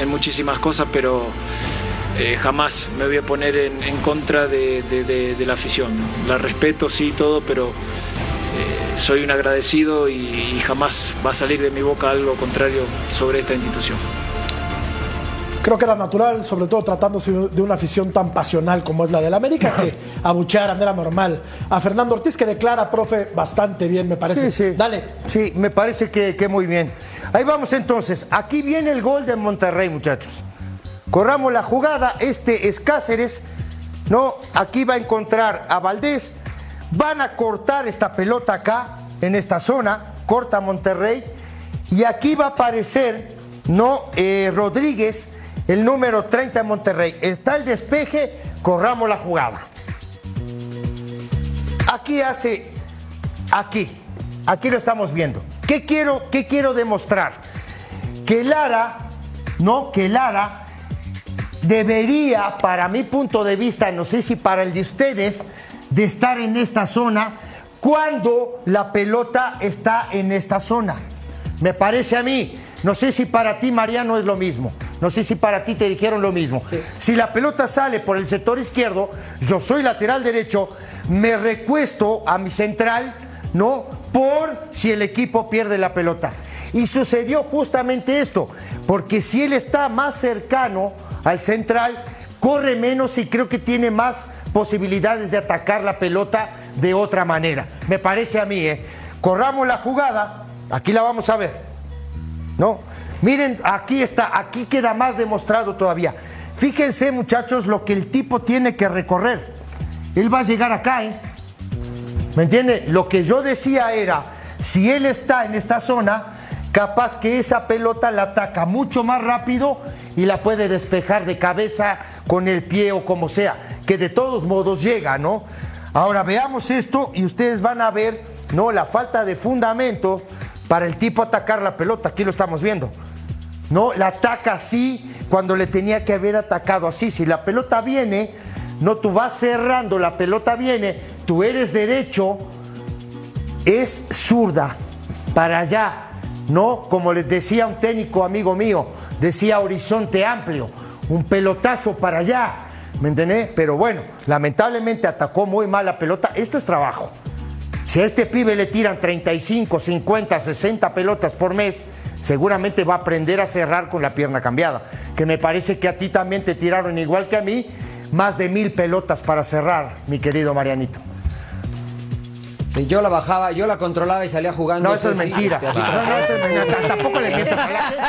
en muchísimas cosas, pero eh, jamás me voy a poner en, contra de, la afición. La respeto, sí, todo, pero eh, soy un agradecido y jamás va a salir de mi boca algo contrario sobre esta institución. Creo que era natural, sobre todo tratándose de una afición tan pasional como es la del América, que abuchearan era normal. A Fernando Ortiz, que declara, profe, bastante bien, me parece. Sí, sí. Dale. Sí, me parece que, que muy bien. Ahí vamos entonces. Aquí viene el gol de Monterrey, muchachos. Corramos la jugada. Este es Cáceres. No, aquí va a encontrar a Valdés. Van a cortar esta pelota acá, en esta zona. Corta Monterrey. Y aquí va a aparecer, no, Eh, Rodríguez, el número 30 de Monterrey. Está el despeje. Corramos la jugada. Aquí hace aquí, aquí lo estamos viendo. ¿Qué quiero, qué quiero demostrar? Que Lara, no, que Lara debería, para mi punto de vista, no sé si para el de ustedes, de estar en esta zona cuando la pelota está en esta zona. Me parece a mí. No sé si para ti, Mariano, es lo mismo. No sé si para ti te dijeron lo mismo. Si la pelota sale por el sector izquierdo, yo soy lateral derecho, me recuesto a mi central, ¿no? Por si el equipo pierde la pelota. Y sucedió justamente esto, porque si él está más cercano al central, corre menos y creo que tiene más posibilidades de atacar la pelota de otra manera. Me parece a mí, ¿eh? Corramos la jugada, aquí la vamos a ver. ¿No? Miren, aquí está, aquí queda más demostrado todavía. Fíjense, muchachos, lo que el tipo tiene que recorrer. Él va a llegar acá, ¿eh? ¿Me entiende? Lo que yo decía era, si él está en esta zona, capaz que esa pelota la ataca mucho más rápido y la puede despejar de cabeza con el pie o como sea, que de todos modos llega, ¿no? Ahora veamos esto y ustedes van a ver, ¿no? La falta de fundamento para el tipo atacar la pelota, aquí lo estamos viendo. No, la ataca así cuando le tenía que haber atacado así. Si la pelota viene, no tú vas cerrando, la pelota viene, tú eres derecho, es zurda para allá, no como les decía un técnico amigo mío, decía horizonte amplio, un pelotazo para allá, ¿me entendés? Pero bueno, lamentablemente atacó muy mal la pelota, esto es trabajo. Si a este pibe le tiran 35, 50, 60 pelotas por mes, seguramente va a aprender a cerrar con la pierna cambiada. Que me parece que a ti también te tiraron igual que a mí, más de mil pelotas para cerrar, mi querido Marianito. Yo la bajaba, yo la controlaba y salía jugando. No, eso es mentira. este, No, no, eso es mentira. Tampoco le mientas a la gente.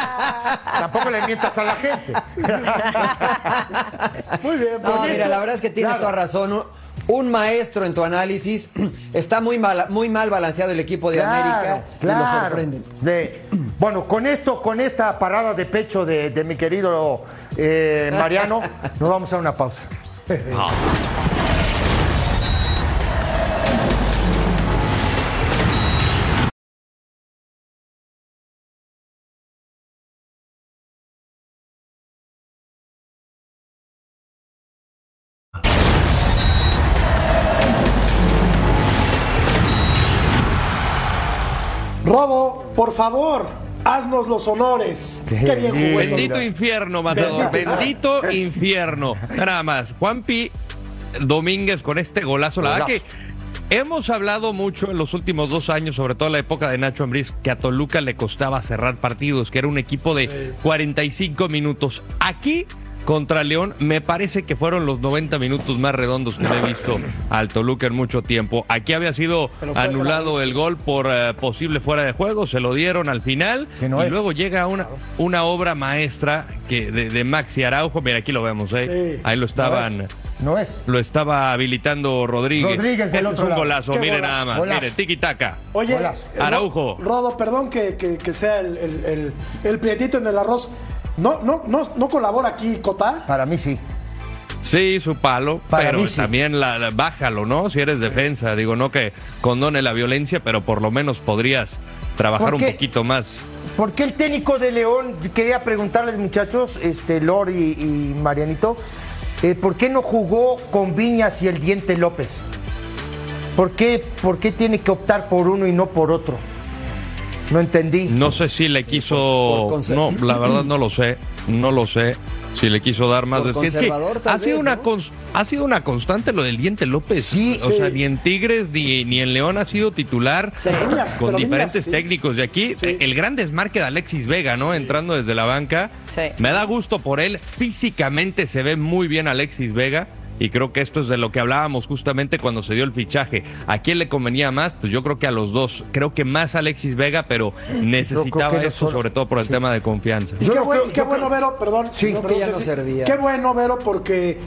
Tampoco le mientas a la gente. Muy bien, No, pues, mira, la verdad es que tienes Claro. toda razón. Un, maestro en tu análisis. Está muy mal, muy mal balanceado el equipo de América y lo sorprenden. De- Bueno, con esto, con esta parada de pecho de, de mi querido eh, Mariano, nos vamos a una pausa. Favor, haznos los honores. Qué, bien jugó el Bendito infierno, Matador. Bendito infierno. Nada más. Juanpi Domínguez con este golazo. La verdad que hemos hablado mucho en los últimos dos años, sobre todo en la época de Nacho Ambriz, que a Toluca le costaba cerrar partidos, que era un equipo de 45 minutos. Aquí. Contra León, me parece que fueron los 90 minutos más redondos que le he visto al Toluca en mucho tiempo. Aquí había sido anulado el gol por eh, posible fuera de juego, se lo dieron al final Que no y es. luego llega una, una obra maestra que de, de Maxi Araujo. Mira, aquí lo vemos, ¿eh? Sí. Ahí lo estaban, No es. lo estaba habilitando Rodríguez. Rodríguez del Este otro es un lado. golazo, mire nada más. Golazo. Mire, tiki taka. Oye, Golazo. eh, Araujo. Rodo, perdón que, que- que sea el, el- el- el prietito en el arroz. No, no, no, no colabora aquí, Cota. Para mí sí. Sí, su palo, Para pero mí sí. también la, la- bájalo, ¿no? Si eres defensa, digo, no que condone la violencia, pero por lo menos podrías trabajar ¿Por un poquito más. ¿Por qué el técnico de León, quería preguntarles muchachos, este Lor y, y Marianito, eh, ¿por qué no jugó con Viñas y el Diente López? ¿Por qué, ¿Por qué tiene que optar por uno y no por otro? No entendí. No sé si le quiso. Por no, la verdad no lo sé. No lo sé. Si le quiso dar más. Por Es que- ha sido vez, una ha sido una constante lo del diente López. Sí, o sí. sea, ni en Tigres ni, ni en León ha sido titular Viñas, con diferentes sí. técnicos. Y aquí Sí. el gran desmarque de Alexis Vega, ¿no? Entrando desde la banca. Sí. Me da gusto por él. Físicamente se ve muy bien Alexis Vega. Y creo que esto es de lo que hablábamos justamente cuando se dio el fichaje. ¿A quién le convenía más? Pues yo creo que a los dos. Creo que más Alexis Vega, pero necesitaba solo- sobre todo por el tema de confianza. Y qué, no buen- creo- qué bueno, Vero, perdón. Sí, perdón, que ya no servía. Qué bueno, Vero, porque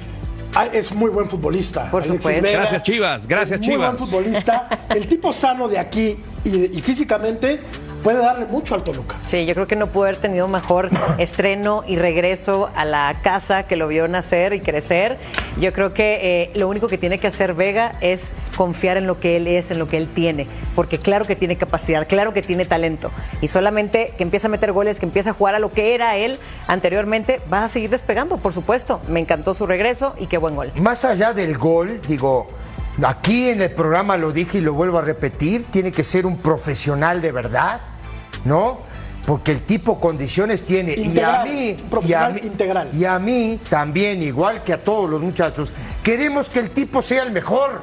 ah, es muy buen futbolista. Por supuesto. Vega Gracias, Chivas. Gracias, es muy Chivas. buen futbolista. El tipo sano de aquí y, y físicamente puede darle mucho al Toluca. Sí, yo creo que no pudo haber tenido mejor estreno y regreso a la casa que lo vio nacer y crecer. Yo creo que eh, lo único que tiene que hacer Vega es confiar en lo que él es, en lo que él tiene, porque claro que tiene capacidad, claro que tiene talento, y solamente que empiece a meter goles, que empiece a jugar a lo que era él anteriormente, va a seguir despegando, por supuesto. Me encantó su regreso y qué buen gol. Más allá del gol, digo, aquí en el programa lo dije y lo vuelvo a repetir, tiene que ser un profesional de verdad, ¿no? Porque el tipo condiciones tiene. Integral, y a mí, profesional y a mí- integral. Y a mí también, igual que a todos los muchachos, queremos que el tipo sea el mejor.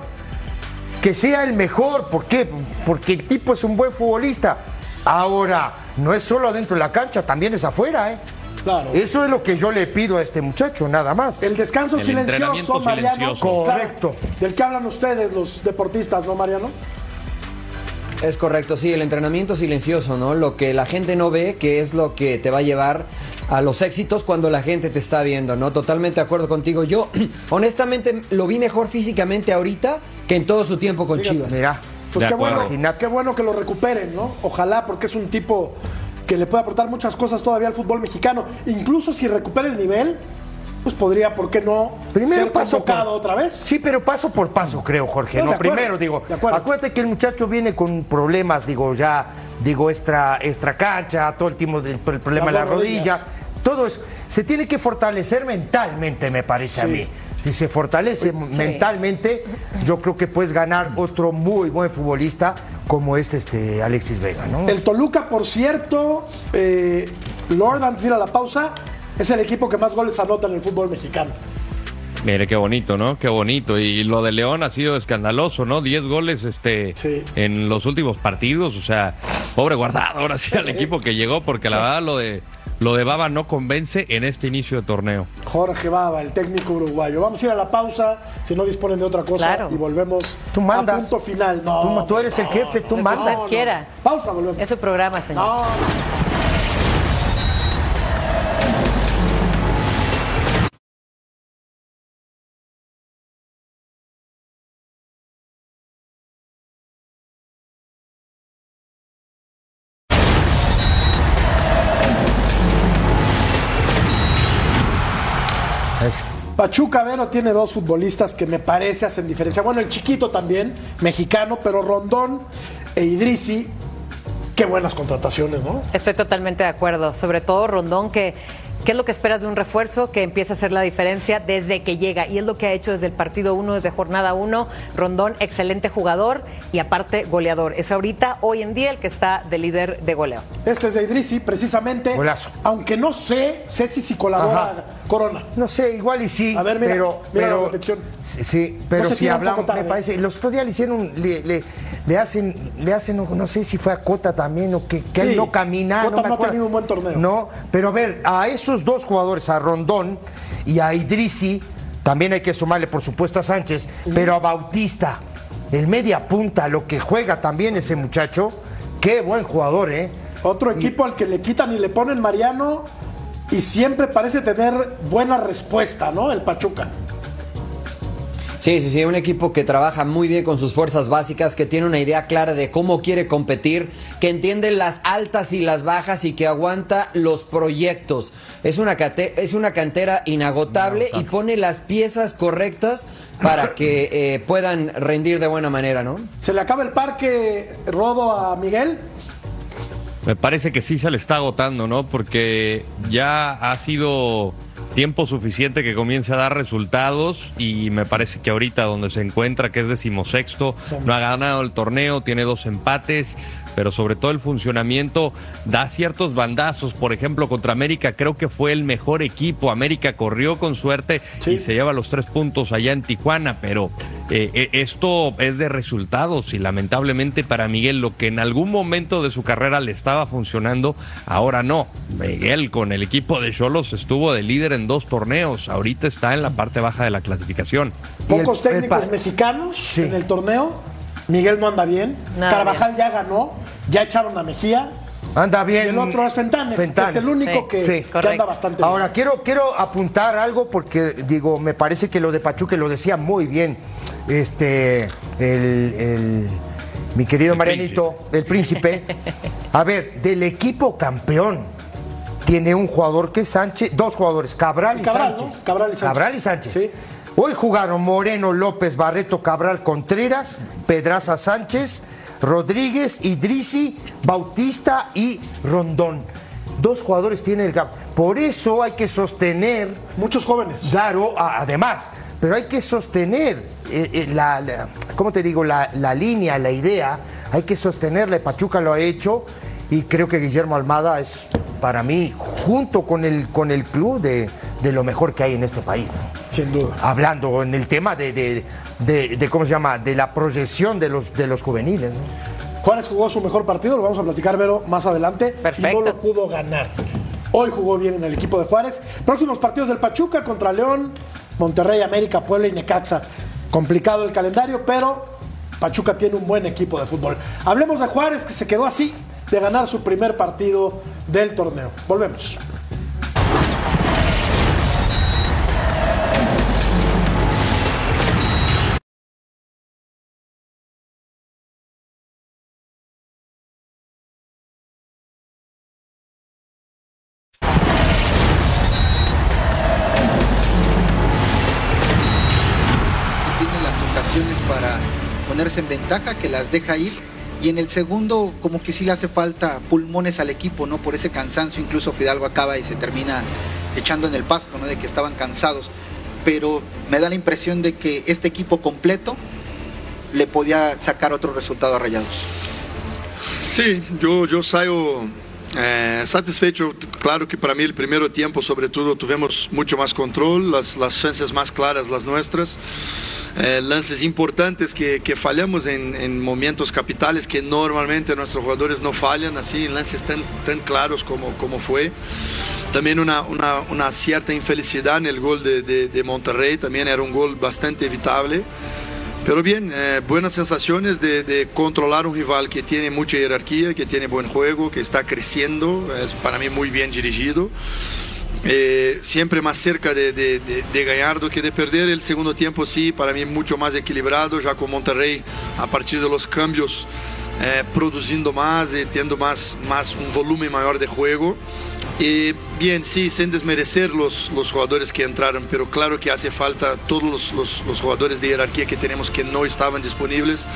Que sea el mejor. ¿Por qué? Porque el tipo es un buen futbolista. Ahora, no es solo adentro de la cancha, también es afuera, ¿eh? Claro. Eso es lo que yo le pido a este muchacho, nada más. El descanso El silencioso, Mariano. silencioso. Claro, Correcto. del que hablan ustedes, los deportistas, ¿no, Mariano? Es correcto, sí, el entrenamiento silencioso, ¿no? Lo que la gente no ve, que es lo que te va a llevar a los éxitos cuando la gente te está viendo, ¿no? Totalmente de acuerdo contigo. Yo, honestamente, lo vi mejor físicamente ahorita que en todo su tiempo con Fíjate. Chivas. Mira, Pues qué bueno, qué bueno que lo recuperen, ¿no? Ojalá, porque es un tipo que le puede aportar muchas cosas todavía al fútbol mexicano. Incluso si recupera el nivel, pues podría, ¿por qué no? Primero ser paso por- otra vez. Sí, pero paso por paso, creo, Jorge. No, primero digo, acuérdate que el muchacho viene con problemas, digo, ya, digo, extra, extra cancha, todo el tiempo del el problema de la rodilla, rodillas. todo eso. Se tiene que fortalecer mentalmente, me parece a mí. Si se fortalece mentalmente, yo creo que puedes ganar otro muy buen futbolista como este, este Alexis Vega, ¿no? El Toluca, por cierto, eh, Lord, antes de ir a la pausa, es el equipo que más goles anota en el fútbol mexicano. Mire qué bonito, ¿no? Qué bonito. Y lo de León ha sido escandaloso, ¿no? 10 goles este Sí. en los últimos partidos. O sea, pobre guardado ahora sí al equipo que llegó, porque la verdad lo de lo de Baba no convence en este inicio de torneo. Jorge Baba, el técnico uruguayo. Vamos a ir a la pausa, si no disponen de otra cosa, Claro. y volvemos Tú mandas. a punto final. No, Tú- tú eres el jefe, tú mandas. usted quiera. Pausa, volvemos. Es su programa, señor. Pachuca Vero tiene dos futbolistas que me parece hacen diferencia. Bueno, el chiquito también, mexicano, pero Rondón e Idrisi, qué buenas contrataciones, ¿no? Estoy totalmente de acuerdo, sobre todo Rondón que ¿Qué es lo que esperas de un refuerzo que empiece a hacer la diferencia desde que llega? Y es lo que ha hecho desde el partido 1, desde jornada 1. Rondón, excelente jugador y aparte goleador. Es ahorita, hoy en día, el que está de líder de goleo. Este es de Idrisi, precisamente. Golazo. Aunque no sé, sé si, si colabora Ajá. Corona. No sé, igual y sí. A ver, mira, pero, mira la pero, repetición. Sí, sí, pero No si hablamos, me parece, los otros días le hicieron, le, le- le hacen, le hacen, no, no sé si fue a Cota también o que, que Sí, él no camina. Cota me no ha tenido un buen torneo. No, pero a ver, a esos dos jugadores, a Rondón y a Idrisi, también hay que sumarle, por supuesto, a Sánchez, pero a Bautista, el media punta, lo que juega también ese muchacho, qué buen jugador, ¿eh? Otro equipo al que le quitan y le ponen Mariano y siempre parece tener buena respuesta, ¿no? El Pachuca. Sí, sí, sí, un equipo que trabaja muy bien con sus fuerzas básicas, que tiene una idea clara de cómo quiere competir, que entiende las altas y las bajas y que aguanta los proyectos. Es una, cate- es una cantera inagotable y pone las piezas correctas para que eh, puedan rendir de buena manera, ¿no? Se le acaba el parque Rodo a Miguel. Me parece que sí se le está agotando, ¿no? Porque ya ha sido tiempo suficiente que comience a dar resultados y me parece que ahorita donde se encuentra, que es decimosexto, no ha ganado el torneo, tiene dos empates, pero sobre todo el funcionamiento da ciertos bandazos. Por ejemplo, contra América creo que fue el mejor equipo. América corrió con suerte Sí. y se lleva los tres puntos allá en Tijuana, pero eh, eh, esto es de resultados y lamentablemente para Miguel lo que en algún momento de su carrera le estaba funcionando, ahora no. Miguel con el equipo de Cholos estuvo de líder en dos torneos, ahorita está en la parte baja de la clasificación. Pocos el técnicos mexicanos Sí. en el torneo. Miguel no anda bien. Nada Carvajal ya ganó. Ya echaron a Mejía. Anda bien. Y el otro es Fentanes, Fentanes. que es el único Sí, que, sí, que correcto. anda bastante bien. Ahora, quiero, quiero apuntar algo porque, digo, me parece que lo de Pachuca lo decía muy bien este, el, el- mi querido El Marianito, el príncipe. A ver, del equipo campeón tiene un jugador que es Sánchez, dos jugadores, Cabral y Cabral, Sánchez. ¿no? Cabral y Sánchez. Cabral y Sánchez. Sí. Hoy jugaron Moreno, López, Barreto, Cabral, Contreras, Pedraza Sánchez, Rodríguez, Idrisi, Bautista y Rondón. Dos jugadores tiene el campo. Por eso hay que sostener, Muchos jóvenes. claro, además, pero hay que sostener eh, eh, la, la- ¿cómo te digo? La, la línea, la idea, hay que sostenerla. Pachuca lo ha hecho y creo que Guillermo Almada es, para mí, junto con el, con el club, de, de lo mejor que hay en este país Sin duda. hablando en el tema de, de- de- de, cómo se llama de la proyección de los de los juveniles ¿no? Juárez jugó su mejor partido, lo vamos a platicar, Vero, más adelante. Perfecto. Y no lo pudo ganar. Hoy jugó bien en el equipo de Juárez. Próximos partidos del Pachuca contra León, Monterrey, América, Puebla y Necaxa. Complicado el calendario, pero Pachuca tiene un buen equipo de fútbol. Hablemos de Juárez, que se quedó así de ganar su primer partido del torneo. Volvemos. Las deja ir. Y en el segundo, como que sí le hace falta pulmones al equipo, ¿no? Por ese cansancio, incluso Fidalgo acaba y se termina echando en el pasto, ¿no? De que estaban cansados. Pero me da la impresión de que este equipo completo le podía sacar otro resultado a Rayados. Sí, yo, yo saio eh, satisfecho. Claro que para mí el primer tiempo, sobre todo, tuvimos mucho más control, las, las chances más claras, las nuestras. Eh, lances importantes que, que fallamos en, en momentos capitales que normalmente nuestros jugadores no fallan, así en lances tan, tan claros como, como fue. También una, una, una cierta infelicidad en el gol de, de, de Monterrey, también era un gol bastante evitable. Pero bien, eh, buenas sensaciones de, controlar un rival que tiene mucha jerarquía, que tiene buen juego, que está creciendo, es para mí muy bien dirigido. Eh, siempre más cerca de, de ganar do que de perder. El segundo tiempo sí, para mí mucho más equilibrado, ya con Monterrey a partir de los cambios eh, produzindo mais e tendo mais, mais um volume de jogo. E, bem, sim, sem desmerecer os, os jogadores que entraram, pero claro que hace falta todos os, os, os jogadores de hierarquia que temos que não estavam disponíveis,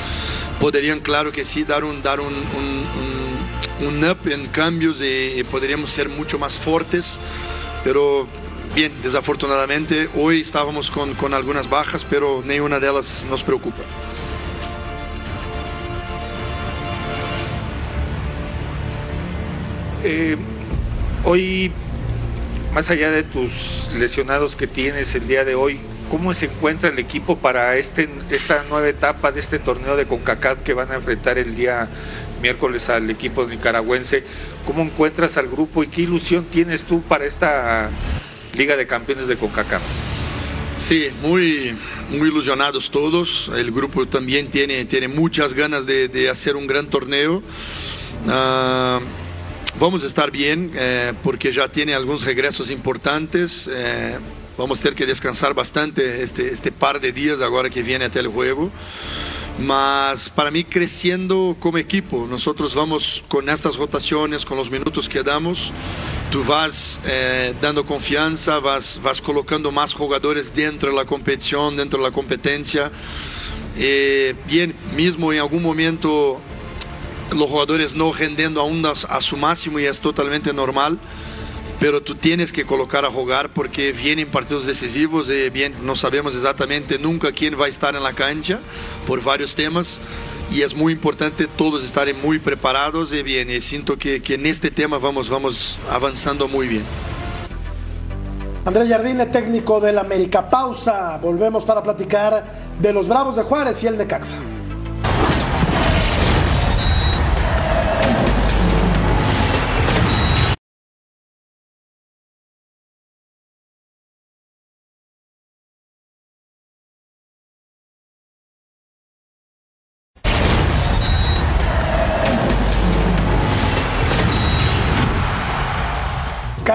poderiam, claro que sim, dar um, dar um, um up em cambios e poderíamos ser muito mais fortes, pero Bien, desafortunadamente hoy estábamos con, con, algunas bajas, pero ninguna de ellas nos preocupa. Eh, hoy, más allá de tus lesionados que tienes el día de hoy, ¿cómo se encuentra el equipo para este, esta nueva etapa de este torneo de CONCACAF que van a enfrentar el día miércoles al equipo nicaragüense? ¿Cómo encuentras al grupo y qué ilusión tienes tú para esta Liga de Campeones de CONCACAF? Sí, muy, muy ilusionados todos. El grupo también tiene, tiene muchas ganas de, hacer un gran torneo. Uh, vamos a estar bien eh, porque ya tiene algunos regresos importantes. Eh, vamos a tener que descansar bastante este, este par de días ahora que viene até el juego. Mas para mí creciendo como equipo, nosotros vamos con estas rotaciones, con los minutos que damos, tú vas eh, dando confianza, vas, vas colocando más jugadores dentro de la competición, dentro de la competencia. Bien, mismo en algún momento los jugadores no rendiendo aún a, su máximo y es totalmente normal pero tú tienes que colocar a jugar porque vienen partidos decisivos y bien, no sabemos exactamente nunca quién va a estar en la cancha por varios temas y es muy importante todos estar muy preparados y bien, y siento que, que en este tema vamos, vamos avanzando muy bien. Andrés Jardine, técnico del América. Pausa. Volvemos para platicar de los Bravos de Juárez y el de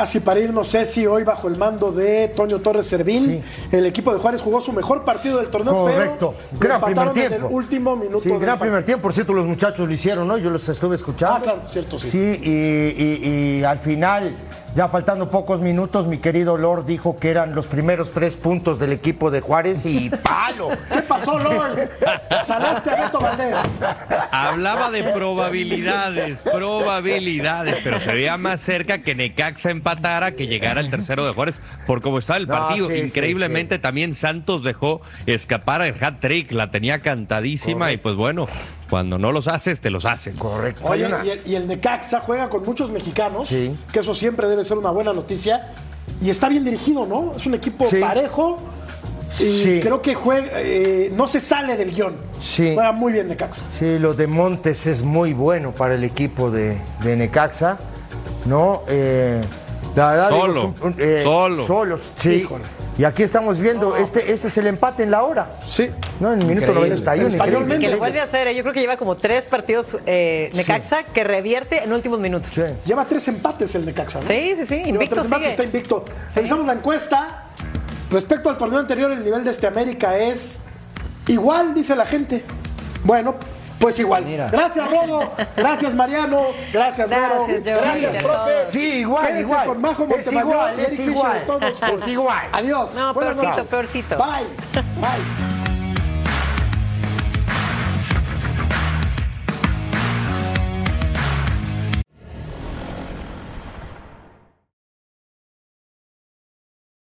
Casi para irnos, Ceci, hoy bajo el mando de Toño Torres Servín. Sí. El equipo de Juárez jugó su mejor partido del torneo. Correcto. Pero gran primer tiempo. En el último minuto. Sí, gran primer tiempo. Por cierto, los muchachos lo hicieron, ¿no? Yo los estuve escuchando. Ah, claro, cierto, sí. Sí, y, y, y al final ya faltando pocos minutos, mi querido Lord dijo que eran los primeros tres puntos del equipo de Juárez y palo. ¿Qué pasó, Lord? Salaste a Beto Valdés. Hablaba de probabilidades, probabilidades, pero se veía más cerca que Necaxa empatara que llegara el tercero de Juárez por cómo estaba el partido. No, sí, Increíblemente sí, sí. también Santos dejó escapar el hat trick, la tenía cantadísima Correcto. y pues bueno, cuando no los haces, te los hacen. Correcto. Oye, y el, y el Necaxa juega con muchos mexicanos, Sí. que eso siempre debe ser una buena noticia. Y está bien dirigido, ¿no? Es un equipo Sí. parejo. Y Sí. creo que juega, eh, no se sale del guion. Sí. Juega muy bien Necaxa. Sí, lo de Montes es muy bueno para el equipo de, de Necaxa, ¿no? Eh, la verdad, Solo, es un- un- eh, solo. Solos, sí. Híjole. Y aquí estamos viendo, este, ese es el empate en la hora, Sí. ¿no? En el minuto Increíble. 91. Españolmente. increíble. Que lo vuelve a hacer, ¿eh? yo creo que lleva como tres partidos eh, Necaxa que revierte en últimos minutos. Sí. Lleva tres empates el Necaxa. ¿no? Sí, sí, sí, Lleva invicto tres empates, sigue. está invicto. Revisamos la encuesta. Respecto al torneo anterior, el nivel de este América es igual, dice la gente. Bueno, pues igual. Mira. Gracias, Rodo. Gracias, Mariano. Gracias, Rodo. Gracias, Gracias, profe. Sí, igual, Quédese igual. con Majo Es igual, es igual. de Todos Sports. Es igual. Adiós. No, Buenas peorcito, noches. peorcito. Bye. Bye.